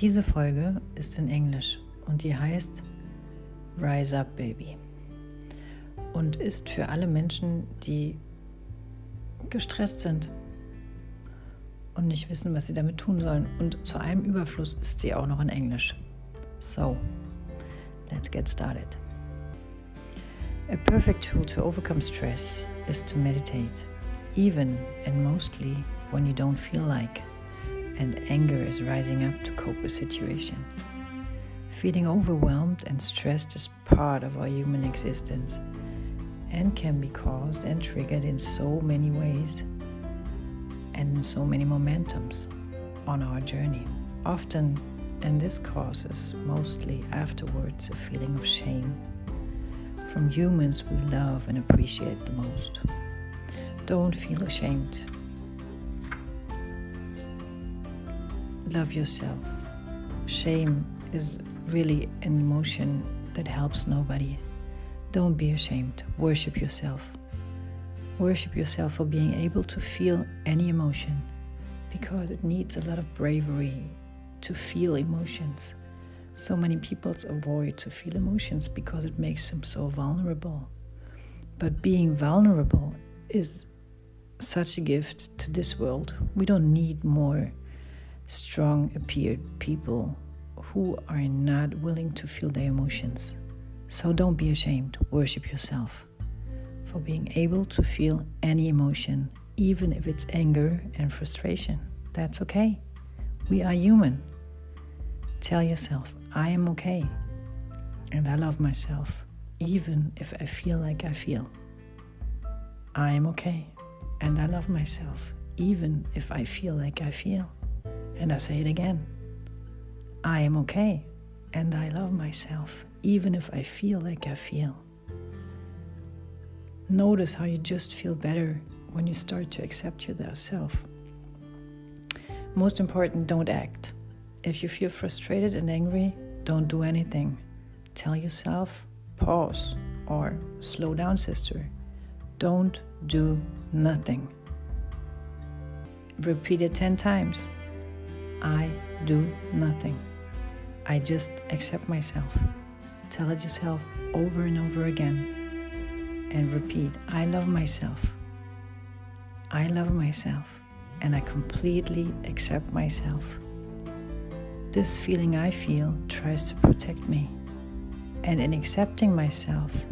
Diese Folge ist in Englisch und die heißt Rise Up Baby und ist für alle Menschen, die gestresst sind und nicht wissen, was sie damit tun sollen. Und zu einem Überfluss ist sie auch noch in Englisch. So, let's get started. A perfect tool to overcome stress is to meditate, even and mostly when you don't feel like, and anger is rising up to cope with situation. Feeling overwhelmed and stressed is part of our human existence and can be caused and triggered in so many ways and in so many momentums on our journey. Often, and this causes mostly afterwards a feeling of shame from humans we love and appreciate the most. Don't feel ashamed. Love yourself. Shame is really an emotion that helps nobody. Don't be ashamed. Worship yourself. Worship yourself for being able to feel any emotion because it needs a lot of bravery to feel emotions. So many people avoid to feel emotions because it makes them so vulnerable. But being vulnerable is such a gift to this world. We don't need more strong appeared people who are not willing to feel their emotions. So don't be ashamed, worship yourself for being able to feel any emotion, even if it's anger and frustration. That's okay. We are human. Tell yourself, I am okay. And I love myself, even if I feel like I feel. I am okay. And I love myself, even if I feel like I feel. And I say it again I am okay. And I love myself, even if I feel like I feel. Notice how you just feel better when you start to accept yourself. Most important, don't act. If you feel frustrated and angry, don't do anything. Tell yourself, pause or slow down, sister. Don't do nothing. Repeat it 10 times. I do nothing. I just accept myself. Tell it yourself over and over again. And repeat I love myself. I love myself. And I completely accept myself. This feeling I feel tries to protect me. And in accepting myself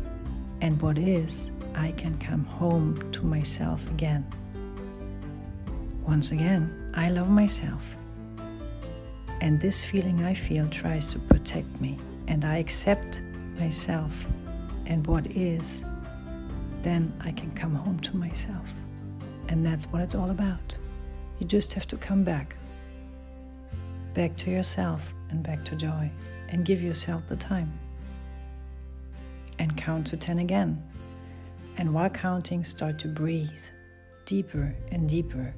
and what is, I can come home to myself again. Once again, I love myself. And this feeling I feel tries to protect me, and I accept myself and what is, then I can come home to myself. And that's what it's all about. You just have to come back. Back to yourself and back to joy. And give yourself the time. And count to 10 again. And while counting, start to breathe deeper and deeper.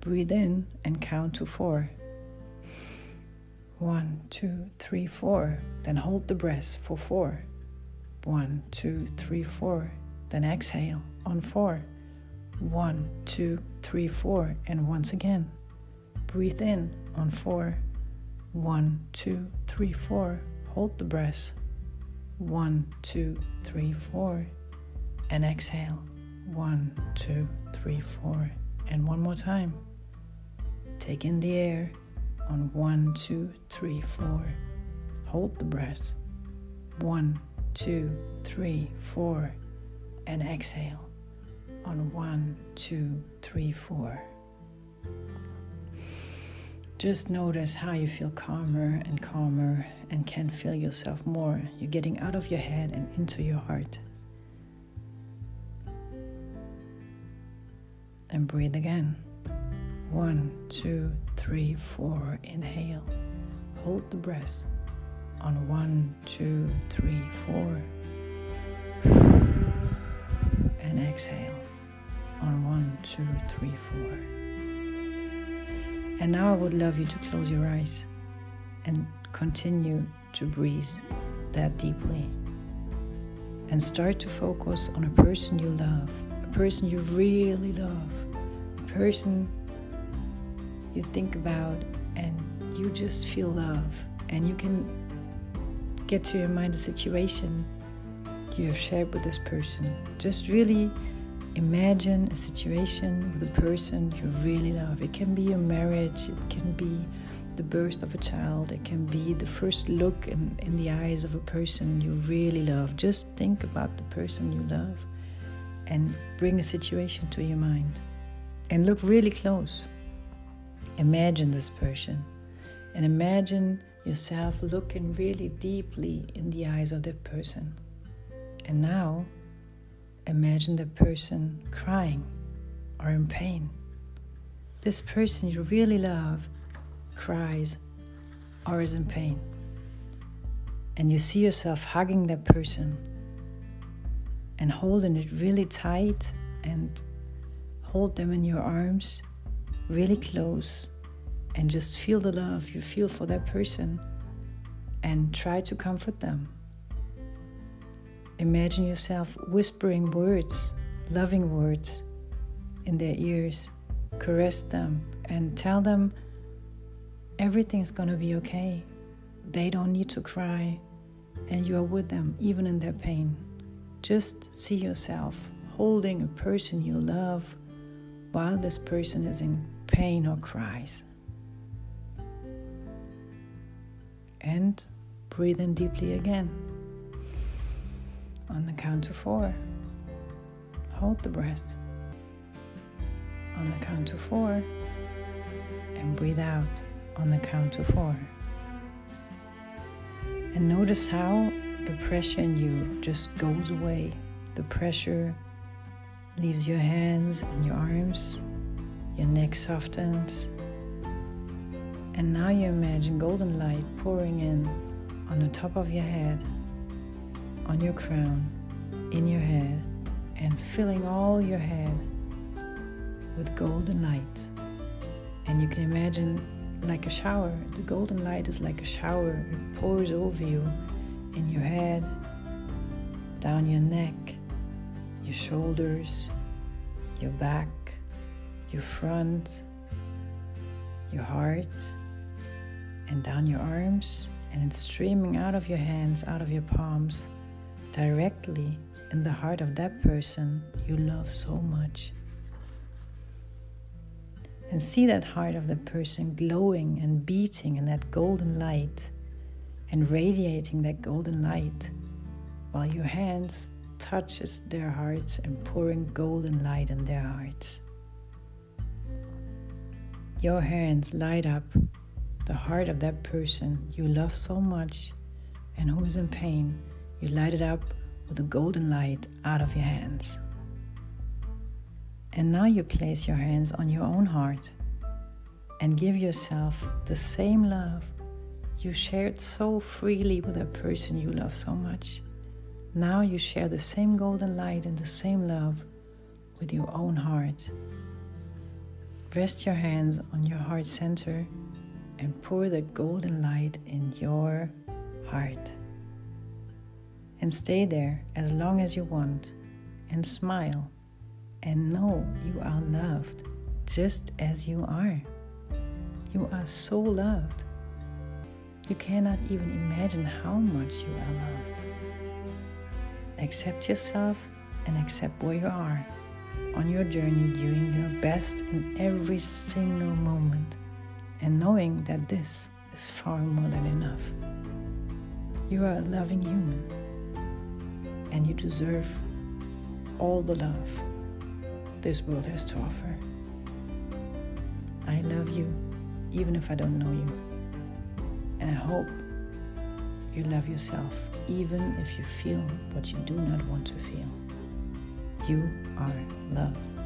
Breathe in and count to four. One, two, three, four. Then hold the breath for four. One, two, three, four. Then exhale on four. One, two, three, four. And once again, breathe in on four. One, two, three, four. Hold the breath. One, two, three, four. And exhale. One, two, three, four. And one more time. Take in the air on one, two, three, four. Hold the breath. One, two, three, four. And exhale on one, two, three, four. Just notice how you feel calmer and calmer and can feel yourself more. You're getting out of your head and into your heart. And breathe again. One, two, three, four. Inhale. Hold the breath on one, two, three, four. And exhale on one, two, three, four. And now I would love you to close your eyes and continue to breathe that deeply. And start to focus on a person you love, a person you really love, a person you think about and you just feel love and you can get to your mind a situation you have shared with this person. Just really imagine a situation with a person you really love. It can be a marriage, it can be the birth of a child, it can be the first look in, in the eyes of a person you really love. Just think about the person you love and bring a situation to your mind and look really close. Imagine this person and imagine yourself looking really deeply in the eyes of that person. And now imagine the person crying or in pain. This person you really love cries or is in pain. And you see yourself hugging that person and holding it really tight and hold them in your arms really close and just feel the love you feel for that person and try to comfort them. Imagine yourself whispering words, loving words in their ears. Caress them and tell them everything's gonna be okay. They don't need to cry, and you are with them even in their pain. Just see yourself holding a person you love while this person is in pain or cries. And breathe in deeply again. On the count of four, hold the breath. On the count of four, and breathe out on the count of four. And notice how the pressure in you just goes away. The pressure leaves your hands and your arms, your neck softens. And now you imagine golden light pouring in on the top of your head on your crown, in your head, and filling all your head with golden light. And you can imagine like a shower. The golden light is like a shower. It pours over you in your head, down your neck, your shoulders, your back, your front, your heart, and down your arms. And it's streaming out of your hands, out of your palms directly in the heart of that person you love so much. And see that heart of the person glowing and beating in that golden light and radiating that golden light while your hands touches their hearts and pouring golden light in their hearts. Your hands light up the heart of that person you love so much and who is in pain you light it up with a golden light out of your hands. And now you place your hands on your own heart and give yourself the same love you shared so freely with that person you love so much. Now you share the same golden light and the same love with your own heart. Rest your hands on your heart center and pour the golden light in your heart and stay there as long as you want and smile and know you are loved just as you are. You are so loved. You cannot even imagine how much you are loved. Accept yourself and accept where you are on your journey, doing your best in every single moment, and knowing that this is far more than enough. You are a loving human and you deserve all the love this world has to offer. I love you, even if I don't know you. And I hope you love yourself, even if you feel what you do not want to feel. You are love.